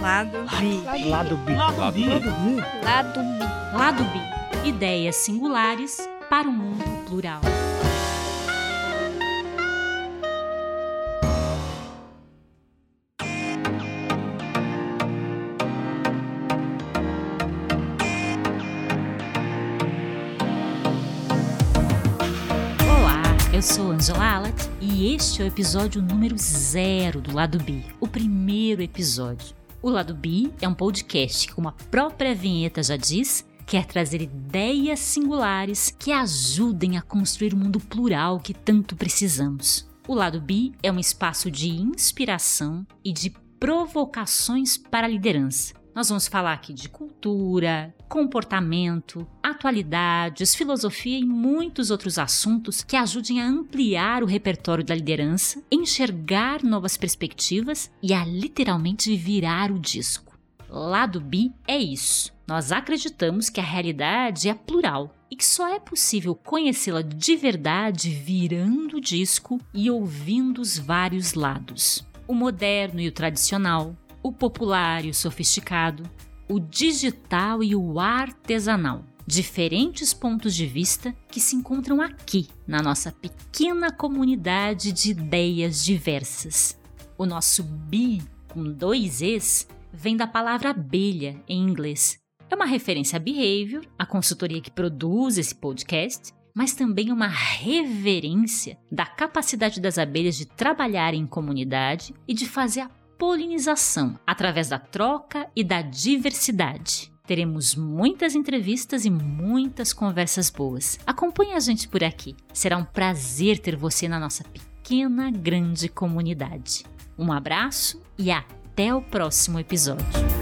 Lado B. Lado B. Lado B. Lado B. Lado B. Ideias singulares para um mundo plural. Olá, eu sou Angela Alat e este é o episódio número zero do Lado B, o primeiro episódio. O Lado B é um podcast que, como a própria vinheta já diz, quer trazer ideias singulares que ajudem a construir o mundo plural que tanto precisamos. O Lado B é um espaço de inspiração e de provocações para a liderança. Nós vamos falar aqui de cultura, comportamento, atualidades, filosofia e muitos outros assuntos que ajudem a ampliar o repertório da liderança, enxergar novas perspectivas e a literalmente virar o disco. Lado B é isso. Nós acreditamos que a realidade é plural e que só é possível conhecê-la de verdade virando o disco e ouvindo os vários lados. O moderno e o tradicional, o popular e o sofisticado, o digital e o artesanal. Diferentes pontos de vista que se encontram aqui, na nossa pequena comunidade de ideias diversas. O nosso bi, com dois Es, vem da palavra abelha em inglês. É uma referência a Behavior, a consultoria que produz esse podcast, mas também uma reverência da capacidade das abelhas de trabalhar em comunidade e de fazer a polinização através da troca e da diversidade. Teremos muitas entrevistas e muitas conversas boas. Acompanhe a gente por aqui. Será um prazer ter você na nossa pequena, grande comunidade. Um abraço e até o próximo episódio.